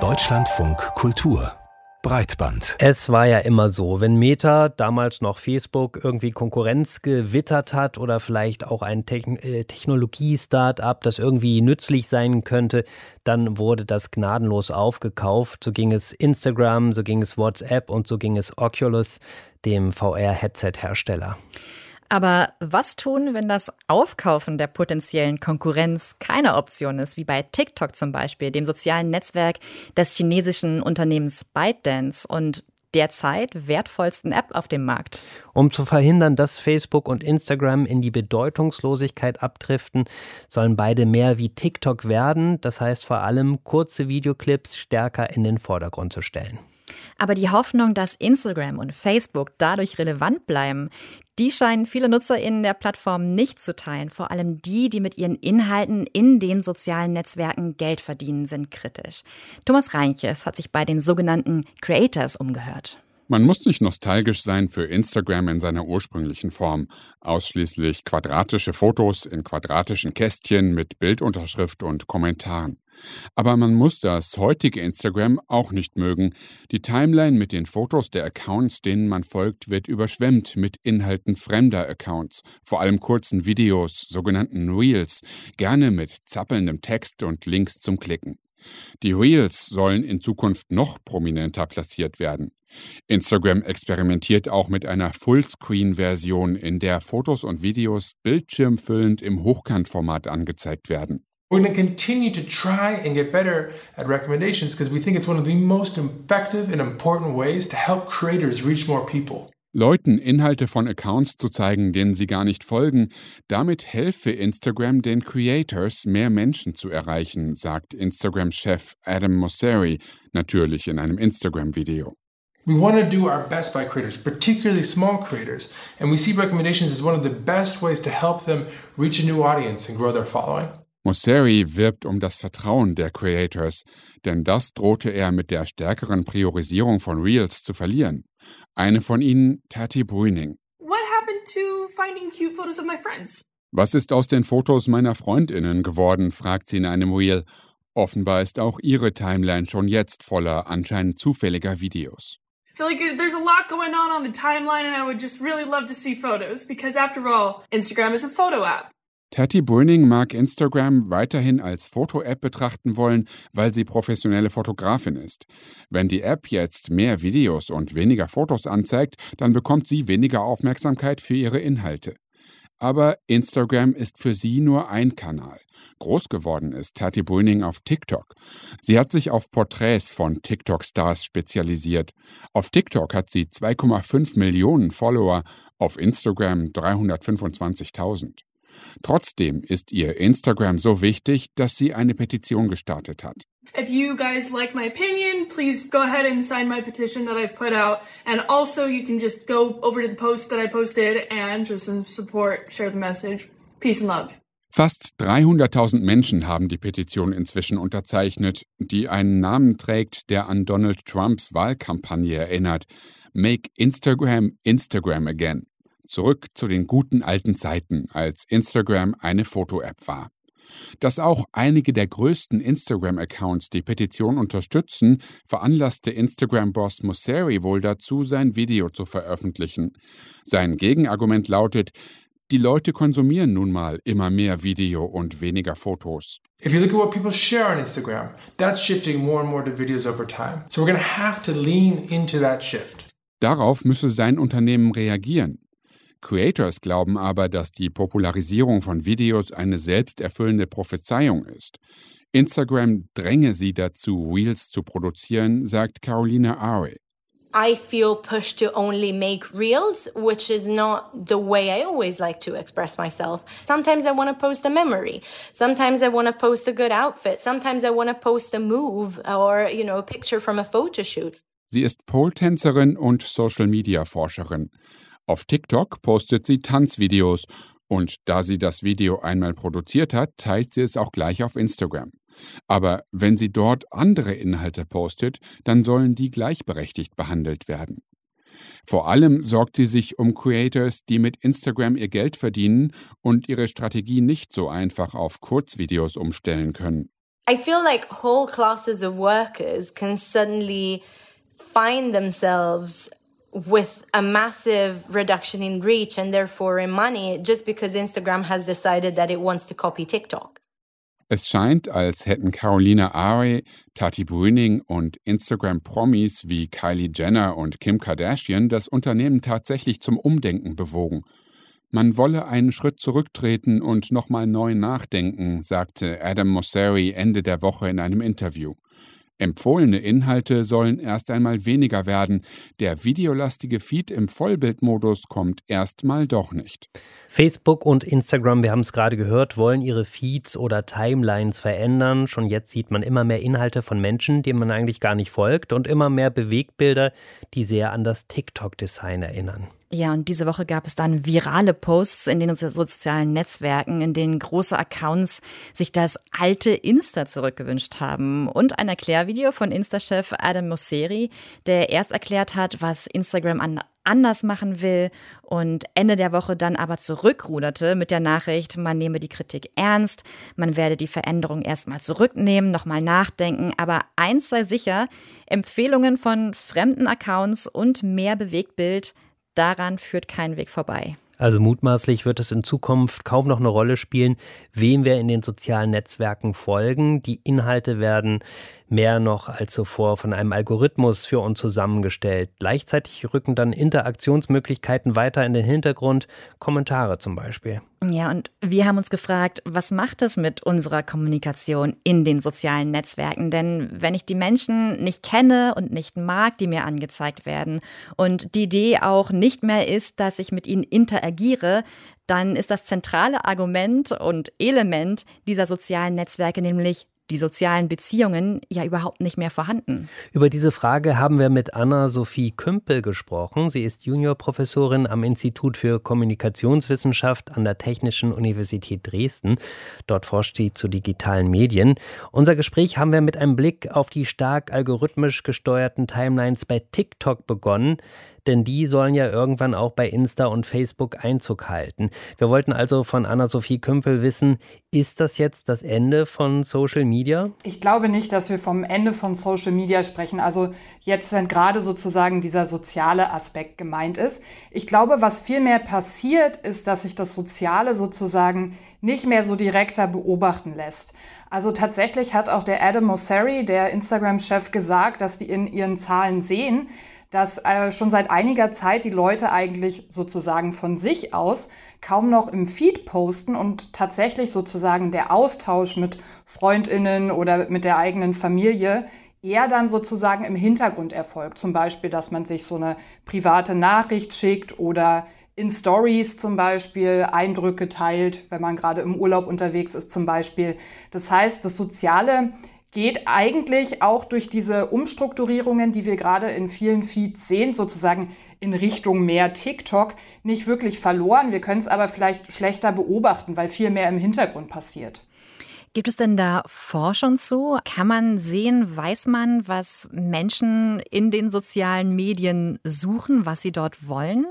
Deutschlandfunk Kultur Breitband. Es war ja immer so, wenn Meta, damals noch Facebook, irgendwie Konkurrenz gewittert hat oder vielleicht auch ein Techn äh, Technologie-Startup, das irgendwie nützlich sein könnte, dann wurde das gnadenlos aufgekauft. So ging es Instagram, so ging es WhatsApp und so ging es Oculus, dem VR-Headset-Hersteller. Aber was tun, wenn das Aufkaufen der potenziellen Konkurrenz keine Option ist, wie bei TikTok zum Beispiel, dem sozialen Netzwerk des chinesischen Unternehmens ByteDance und derzeit wertvollsten App auf dem Markt. Um zu verhindern, dass Facebook und Instagram in die Bedeutungslosigkeit abdriften, sollen beide mehr wie TikTok werden, das heißt vor allem kurze Videoclips stärker in den Vordergrund zu stellen. Aber die Hoffnung, dass Instagram und Facebook dadurch relevant bleiben, die scheinen viele NutzerInnen der Plattform nicht zu teilen. Vor allem die, die mit ihren Inhalten in den sozialen Netzwerken Geld verdienen, sind kritisch. Thomas Reinches hat sich bei den sogenannten Creators umgehört. Man muss nicht nostalgisch sein für Instagram in seiner ursprünglichen Form. Ausschließlich quadratische Fotos in quadratischen Kästchen mit Bildunterschrift und Kommentaren. Aber man muss das heutige Instagram auch nicht mögen. Die Timeline mit den Fotos der Accounts, denen man folgt, wird überschwemmt mit Inhalten fremder Accounts, vor allem kurzen Videos, sogenannten Reels, gerne mit zappelndem Text und Links zum Klicken. Die Reels sollen in Zukunft noch prominenter platziert werden. Instagram experimentiert auch mit einer Fullscreen-Version, in der Fotos und Videos bildschirmfüllend im Hochkantformat angezeigt werden. We're going to continue to try and get better at recommendations because we think it's one of the most effective and important ways to help creators reach more people. Leuten Inhalte von Accounts zu zeigen, denen sie gar nicht folgen, damit helfe Instagram den Creators, mehr Menschen zu erreichen, sagt Instagram-Chef Adam Mosseri natürlich in einem Instagram-Video. We want to do our best by creators, particularly small creators, and we see recommendations as one of the best ways to help them reach a new audience and grow their following. Mosseri wirbt um das Vertrauen der Creators, denn das drohte er mit der stärkeren Priorisierung von Reels zu verlieren. Eine von ihnen, Tati Bruining. Was ist aus den Fotos meiner Freundinnen geworden, fragt sie in einem Reel. Offenbar ist auch ihre Timeline schon jetzt voller anscheinend zufälliger Videos. I feel like there's a lot going on on the timeline and I would just really love to see photos because after all, Instagram is a photo app. Tati Brüning mag Instagram weiterhin als Foto-App betrachten wollen, weil sie professionelle Fotografin ist. Wenn die App jetzt mehr Videos und weniger Fotos anzeigt, dann bekommt sie weniger Aufmerksamkeit für ihre Inhalte. Aber Instagram ist für sie nur ein Kanal. Groß geworden ist Tati Brüning auf TikTok. Sie hat sich auf Porträts von TikTok-Stars spezialisiert. Auf TikTok hat sie 2,5 Millionen Follower, auf Instagram 325.000. Trotzdem ist ihr Instagram so wichtig, dass sie eine Petition gestartet hat. If you guys like my opinion, please go ahead and sign my petition that I've put out. And also, you can just go over to the post that I posted and just support, share the message. Peace and love. Fast 300.000 Menschen haben die Petition inzwischen unterzeichnet, die einen Namen trägt, der an Donald Trumps Wahlkampagne erinnert. Make Instagram Instagram again. Zurück zu den guten alten Zeiten, als Instagram eine Foto-App war. Dass auch einige der größten Instagram-Accounts die Petition unterstützen, veranlasste Instagram-Boss Mosseri wohl dazu, sein Video zu veröffentlichen. Sein Gegenargument lautet, die Leute konsumieren nun mal immer mehr Video und weniger Fotos. If you look at what people share on Instagram, that's shifting more and more to videos over time. So we're going to have to lean into that shift. Darauf müsse sein Unternehmen reagieren. Creators glauben aber, dass die Popularisierung von Videos eine selbsterfüllende Prophezeiung ist. Instagram dränge sie dazu, Reels zu produzieren, sagt Carolina Are. I feel pushed to only make reels, which is not the way I always like to express myself. Sometimes I want to post a memory. Sometimes I want to post a good outfit. Sometimes I want to post a move or, you know, a picture from a photo shoot. Sie ist Pole-Tänzerin und Social-Media-Forscherin. Auf TikTok postet sie Tanzvideos und da sie das Video einmal produziert hat, teilt sie es auch gleich auf Instagram. Aber wenn sie dort andere Inhalte postet, dann sollen die gleichberechtigt behandelt werden. Vor allem sorgt sie sich um Creators, die mit Instagram ihr Geld verdienen und ihre Strategie nicht so einfach auf Kurzvideos umstellen können. I feel like whole classes of workers can suddenly find themselves with a massive reduction in reach and therefore in money just because Instagram has decided that it wants to copy TikTok. Es scheint, als hätten Carolina Are, Tati Brüning und Instagram-Promis wie Kylie Jenner und Kim Kardashian das Unternehmen tatsächlich zum Umdenken bewogen. Man wolle einen Schritt zurücktreten und nochmal neu nachdenken, sagte Adam Mosseri Ende der Woche in einem Interview. Empfohlene Inhalte sollen erst einmal weniger werden. Der videolastige Feed im Vollbildmodus kommt erstmal doch nicht. Facebook und Instagram, wir haben es gerade gehört, wollen ihre Feeds oder Timelines verändern. Schon jetzt sieht man immer mehr Inhalte von Menschen, denen man eigentlich gar nicht folgt und immer mehr Bewegtbilder, die sehr an das TikTok-Design erinnern. Ja, und diese Woche gab es dann virale Posts in den sozialen Netzwerken, in denen große Accounts sich das alte Insta zurückgewünscht haben. Und ein Erklärvideo von Insta-Chef Adam Mosseri, der erst erklärt hat, was Instagram an anders machen will und Ende der Woche dann aber zurückruderte mit der Nachricht, man nehme die Kritik ernst, man werde die Veränderung erstmal zurücknehmen, nochmal nachdenken, aber eins sei sicher, Empfehlungen von fremden Accounts und mehr Bewegtbild Daran führt kein Weg vorbei. Also mutmaßlich wird es in Zukunft kaum noch eine Rolle spielen, wem wir in den sozialen Netzwerken folgen. Die Inhalte werden mehr noch als zuvor von einem Algorithmus für uns zusammengestellt. Gleichzeitig rücken dann Interaktionsmöglichkeiten weiter in den Hintergrund, Kommentare zum Beispiel. Ja, und wir haben uns gefragt, was macht es mit unserer Kommunikation in den sozialen Netzwerken? Denn wenn ich die Menschen nicht kenne und nicht mag, die mir angezeigt werden, und die Idee auch nicht mehr ist, dass ich mit ihnen interagiere, dann ist das zentrale Argument und Element dieser sozialen Netzwerke nämlich die sozialen Beziehungen ja überhaupt nicht mehr vorhanden. Über diese Frage haben wir mit Anna-Sophie Kümpel gesprochen. Sie ist Juniorprofessorin am Institut für Kommunikationswissenschaft an der Technischen Universität Dresden. Dort forscht sie zu digitalen Medien. Unser Gespräch haben wir mit einem Blick auf die stark algorithmisch gesteuerten Timelines bei TikTok begonnen denn die sollen ja irgendwann auch bei Insta und Facebook Einzug halten. Wir wollten also von Anna-Sophie Kümpel wissen, ist das jetzt das Ende von Social Media? Ich glaube nicht, dass wir vom Ende von Social Media sprechen. Also jetzt, wenn gerade sozusagen dieser soziale Aspekt gemeint ist. Ich glaube, was vielmehr passiert, ist, dass sich das Soziale sozusagen nicht mehr so direkter beobachten lässt. Also tatsächlich hat auch der Adam Mosseri, der Instagram-Chef, gesagt, dass die in ihren Zahlen sehen, dass äh, schon seit einiger Zeit die Leute eigentlich sozusagen von sich aus kaum noch im Feed posten und tatsächlich sozusagen der Austausch mit Freundinnen oder mit der eigenen Familie eher dann sozusagen im Hintergrund erfolgt. Zum Beispiel, dass man sich so eine private Nachricht schickt oder in Stories zum Beispiel Eindrücke teilt, wenn man gerade im Urlaub unterwegs ist zum Beispiel. Das heißt, das Soziale geht eigentlich auch durch diese Umstrukturierungen, die wir gerade in vielen Feeds sehen, sozusagen in Richtung mehr TikTok, nicht wirklich verloren. Wir können es aber vielleicht schlechter beobachten, weil viel mehr im Hintergrund passiert. Gibt es denn da Forschung zu? Kann man sehen, weiß man, was Menschen in den sozialen Medien suchen, was sie dort wollen?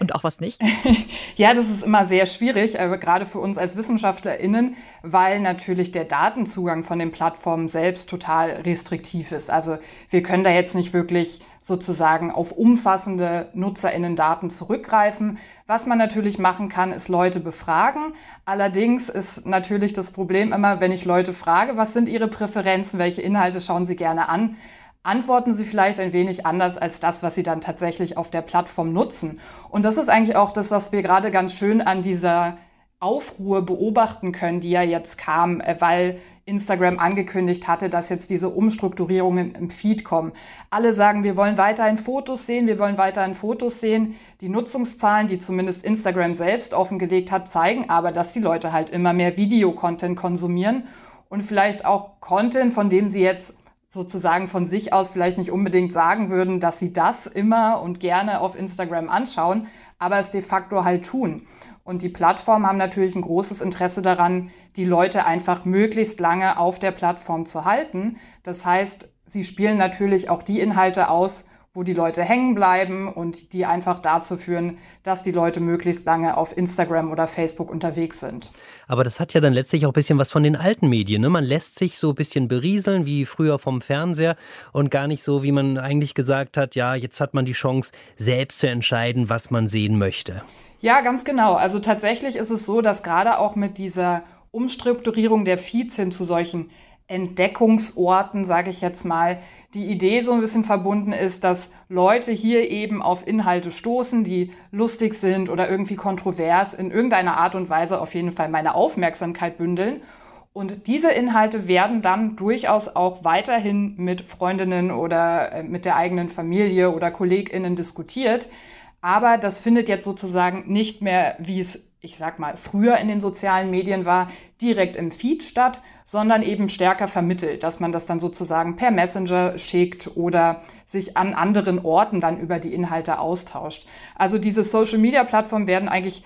Und auch was nicht? ja, das ist immer sehr schwierig, aber gerade für uns als WissenschaftlerInnen, weil natürlich der Datenzugang von den Plattformen selbst total restriktiv ist. Also wir können da jetzt nicht wirklich sozusagen auf umfassende NutzerInnen-Daten zurückgreifen. Was man natürlich machen kann, ist Leute befragen. Allerdings ist natürlich das Problem immer, wenn ich Leute frage, was sind ihre Präferenzen, welche Inhalte schauen sie gerne an, antworten sie vielleicht ein wenig anders als das, was sie dann tatsächlich auf der Plattform nutzen. Und das ist eigentlich auch das, was wir gerade ganz schön an dieser Aufruhr beobachten können, die ja jetzt kam, äh, weil Instagram angekündigt hatte, dass jetzt diese Umstrukturierungen im Feed kommen. Alle sagen, wir wollen weiterhin Fotos sehen, wir wollen weiterhin Fotos sehen. Die Nutzungszahlen, die zumindest Instagram selbst offengelegt hat, zeigen aber, dass die Leute halt immer mehr Videocontent konsumieren und vielleicht auch Content, von dem sie jetzt sozusagen von sich aus vielleicht nicht unbedingt sagen würden, dass sie das immer und gerne auf Instagram anschauen, aber es de facto halt tun. Und die Plattformen haben natürlich ein großes Interesse daran, die Leute einfach möglichst lange auf der Plattform zu halten. Das heißt, sie spielen natürlich auch die Inhalte aus, wo die Leute hängen bleiben und die einfach dazu führen, dass die Leute möglichst lange auf Instagram oder Facebook unterwegs sind. Aber das hat ja dann letztlich auch ein bisschen was von den alten Medien. Ne? Man lässt sich so ein bisschen berieseln, wie früher vom Fernseher und gar nicht so, wie man eigentlich gesagt hat, ja, jetzt hat man die Chance, selbst zu entscheiden, was man sehen möchte. Ja, ganz genau. Also tatsächlich ist es so, dass gerade auch mit dieser Umstrukturierung der Feeds hin zu solchen Entdeckungsorten, sage ich jetzt mal, die Idee so ein bisschen verbunden ist, dass Leute hier eben auf Inhalte stoßen, die lustig sind oder irgendwie kontrovers, in irgendeiner Art und Weise auf jeden Fall meine Aufmerksamkeit bündeln. Und diese Inhalte werden dann durchaus auch weiterhin mit Freundinnen oder äh, mit der eigenen Familie oder Kolleginnen diskutiert. Aber das findet jetzt sozusagen nicht mehr, wie es, ich sag mal, früher in den sozialen Medien war, direkt im Feed statt, sondern eben stärker vermittelt, dass man das dann sozusagen per Messenger schickt oder sich an anderen Orten dann über die Inhalte austauscht. Also diese Social Media Plattformen werden eigentlich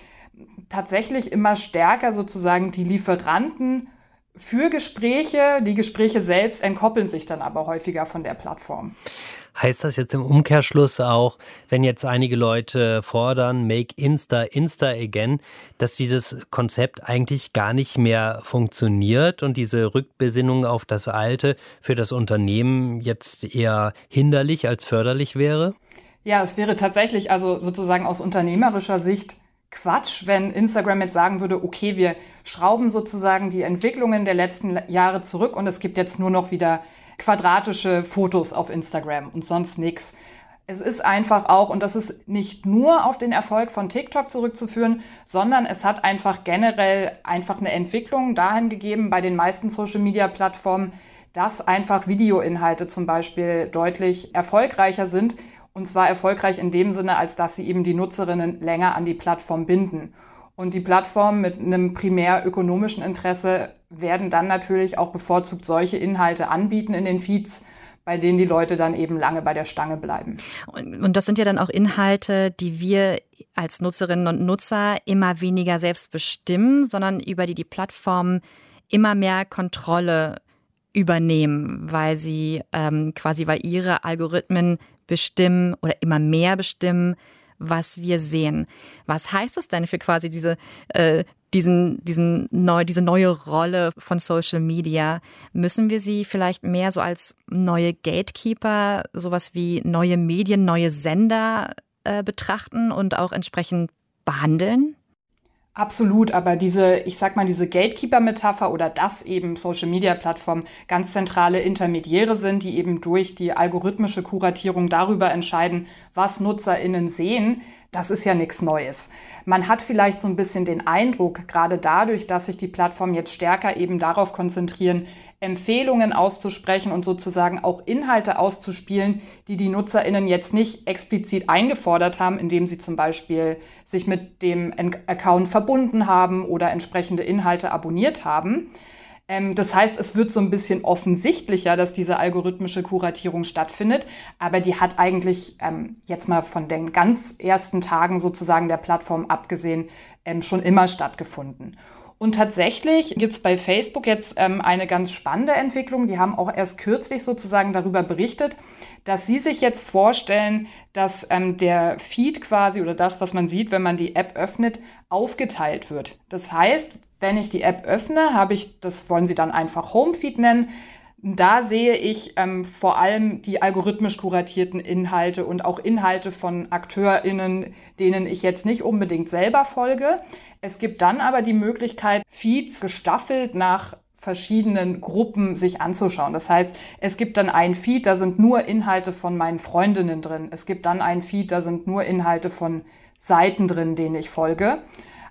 tatsächlich immer stärker sozusagen die Lieferanten für Gespräche. Die Gespräche selbst entkoppeln sich dann aber häufiger von der Plattform. Heißt das jetzt im Umkehrschluss auch, wenn jetzt einige Leute fordern, make Insta Insta again, dass dieses Konzept eigentlich gar nicht mehr funktioniert und diese Rückbesinnung auf das Alte für das Unternehmen jetzt eher hinderlich als förderlich wäre? Ja, es wäre tatsächlich also sozusagen aus unternehmerischer Sicht Quatsch, wenn Instagram jetzt sagen würde, okay, wir schrauben sozusagen die Entwicklungen der letzten Jahre zurück und es gibt jetzt nur noch wieder quadratische Fotos auf Instagram und sonst nichts. Es ist einfach auch, und das ist nicht nur auf den Erfolg von TikTok zurückzuführen, sondern es hat einfach generell einfach eine Entwicklung dahin gegeben bei den meisten Social-Media-Plattformen, dass einfach Videoinhalte zum Beispiel deutlich erfolgreicher sind. Und zwar erfolgreich in dem Sinne, als dass sie eben die Nutzerinnen länger an die Plattform binden. Und die Plattformen mit einem primär ökonomischen Interesse werden dann natürlich auch bevorzugt solche Inhalte anbieten in den Feeds, bei denen die Leute dann eben lange bei der Stange bleiben. Und das sind ja dann auch Inhalte, die wir als Nutzerinnen und Nutzer immer weniger selbst bestimmen, sondern über die die Plattformen immer mehr Kontrolle übernehmen, weil sie ähm, quasi, weil ihre Algorithmen bestimmen oder immer mehr bestimmen, was wir sehen. Was heißt das denn für quasi diese, äh, diesen, diesen neu, diese neue Rolle von Social Media? Müssen wir sie vielleicht mehr so als neue Gatekeeper, sowas wie neue Medien, neue Sender äh, betrachten und auch entsprechend behandeln? Absolut, aber diese, ich sag mal, diese Gatekeeper-Metapher oder dass eben Social-Media-Plattformen ganz zentrale Intermediäre sind, die eben durch die algorithmische Kuratierung darüber entscheiden, was NutzerInnen sehen, das ist ja nichts Neues. Man hat vielleicht so ein bisschen den Eindruck, gerade dadurch, dass sich die Plattformen jetzt stärker eben darauf konzentrieren, Empfehlungen auszusprechen und sozusagen auch Inhalte auszuspielen, die die Nutzerinnen jetzt nicht explizit eingefordert haben, indem sie zum Beispiel sich mit dem Account verbunden haben oder entsprechende Inhalte abonniert haben. Ähm, das heißt, es wird so ein bisschen offensichtlicher, dass diese algorithmische Kuratierung stattfindet, aber die hat eigentlich ähm, jetzt mal von den ganz ersten Tagen sozusagen der Plattform abgesehen ähm, schon immer stattgefunden. Und tatsächlich gibt es bei Facebook jetzt ähm, eine ganz spannende Entwicklung. Die haben auch erst kürzlich sozusagen darüber berichtet, dass sie sich jetzt vorstellen, dass ähm, der Feed quasi oder das, was man sieht, wenn man die App öffnet, aufgeteilt wird. Das heißt, wenn ich die App öffne, habe ich, das wollen Sie dann einfach Homefeed nennen. Da sehe ich ähm, vor allem die algorithmisch kuratierten Inhalte und auch Inhalte von AkteurInnen, denen ich jetzt nicht unbedingt selber folge. Es gibt dann aber die Möglichkeit, Feeds gestaffelt nach verschiedenen Gruppen sich anzuschauen. Das heißt, es gibt dann ein Feed, da sind nur Inhalte von meinen Freundinnen drin. Es gibt dann ein Feed, da sind nur Inhalte von Seiten drin, denen ich folge.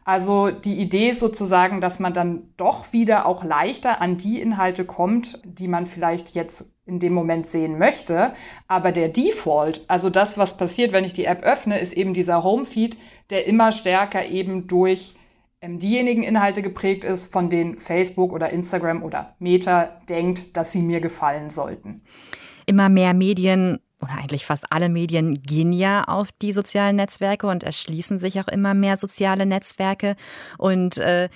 Also die Idee ist sozusagen, dass man dann doch wieder auch leichter an die Inhalte kommt, die man vielleicht jetzt in dem Moment sehen möchte. Aber der Default, also das, was passiert, wenn ich die App öffne, ist eben dieser Homefeed, der immer stärker eben durch ähm, diejenigen Inhalte geprägt ist, von denen Facebook oder Instagram oder Meta denkt, dass sie mir gefallen sollten. Immer mehr Medien oder eigentlich fast alle Medien gehen ja auf die sozialen Netzwerke und erschließen sich auch immer mehr soziale Netzwerke. Und äh,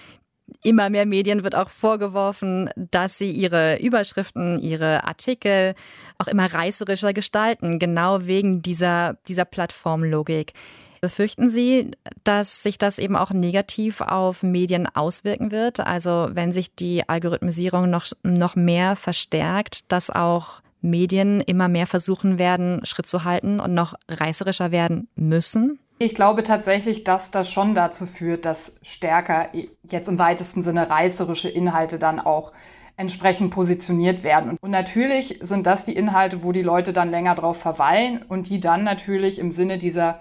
Immer mehr Medien wird auch vorgeworfen, dass sie ihre Überschriften, ihre Artikel auch immer reißerischer gestalten, genau wegen dieser, dieser Plattformlogik. Befürchten Sie, dass sich das eben auch negativ auf Medien auswirken wird? Also wenn sich die Algorithmisierung noch, noch mehr verstärkt, dass auch Medien immer mehr versuchen werden, Schritt zu halten und noch reißerischer werden müssen? Ich glaube tatsächlich, dass das schon dazu führt, dass stärker jetzt im weitesten Sinne reißerische Inhalte dann auch entsprechend positioniert werden. Und natürlich sind das die Inhalte, wo die Leute dann länger drauf verweilen und die dann natürlich im Sinne dieser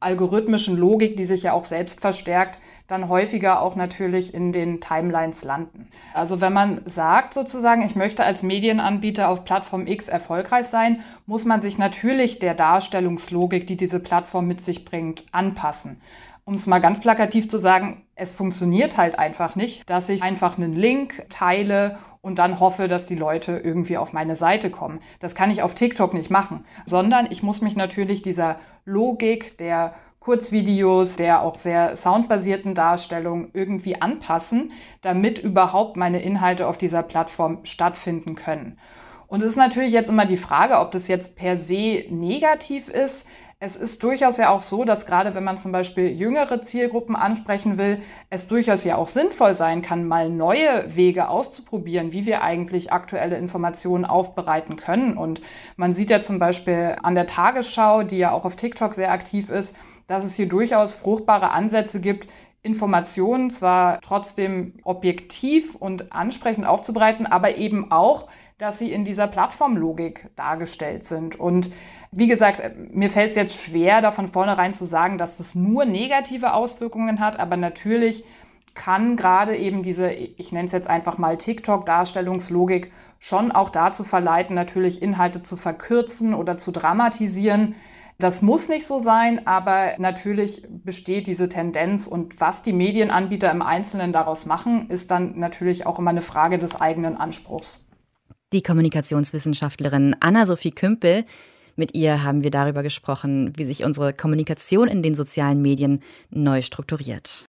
algorithmischen Logik, die sich ja auch selbst verstärkt, dann häufiger auch natürlich in den Timelines landen. Also wenn man sagt sozusagen, ich möchte als Medienanbieter auf Plattform X erfolgreich sein, muss man sich natürlich der Darstellungslogik, die diese Plattform mit sich bringt, anpassen. Um es mal ganz plakativ zu sagen, es funktioniert halt einfach nicht, dass ich einfach einen Link teile und dann hoffe, dass die Leute irgendwie auf meine Seite kommen. Das kann ich auf TikTok nicht machen, sondern ich muss mich natürlich dieser Logik der Kurzvideos, der auch sehr soundbasierten Darstellung irgendwie anpassen, damit überhaupt meine Inhalte auf dieser Plattform stattfinden können. Und es ist natürlich jetzt immer die Frage, ob das jetzt per se negativ ist. Es ist durchaus ja auch so, dass gerade wenn man zum Beispiel jüngere Zielgruppen ansprechen will, es durchaus ja auch sinnvoll sein kann, mal neue Wege auszuprobieren, wie wir eigentlich aktuelle Informationen aufbereiten können. Und man sieht ja zum Beispiel an der Tagesschau, die ja auch auf TikTok sehr aktiv ist, dass es hier durchaus fruchtbare Ansätze gibt, Informationen zwar trotzdem objektiv und ansprechend aufzubereiten, aber eben auch, dass sie in dieser Plattformlogik dargestellt sind. Und wie gesagt, mir fällt es jetzt schwer, da von vornherein zu sagen, dass das nur negative Auswirkungen hat, aber natürlich kann gerade eben diese, ich nenne es jetzt einfach mal TikTok-Darstellungslogik, schon auch dazu verleiten, natürlich Inhalte zu verkürzen oder zu dramatisieren. Das muss nicht so sein, aber natürlich besteht diese Tendenz und was die Medienanbieter im Einzelnen daraus machen, ist dann natürlich auch immer eine Frage des eigenen Anspruchs. Die Kommunikationswissenschaftlerin Anna-Sophie Kümpel mit ihr haben wir darüber gesprochen, wie sich unsere Kommunikation in den sozialen Medien neu strukturiert.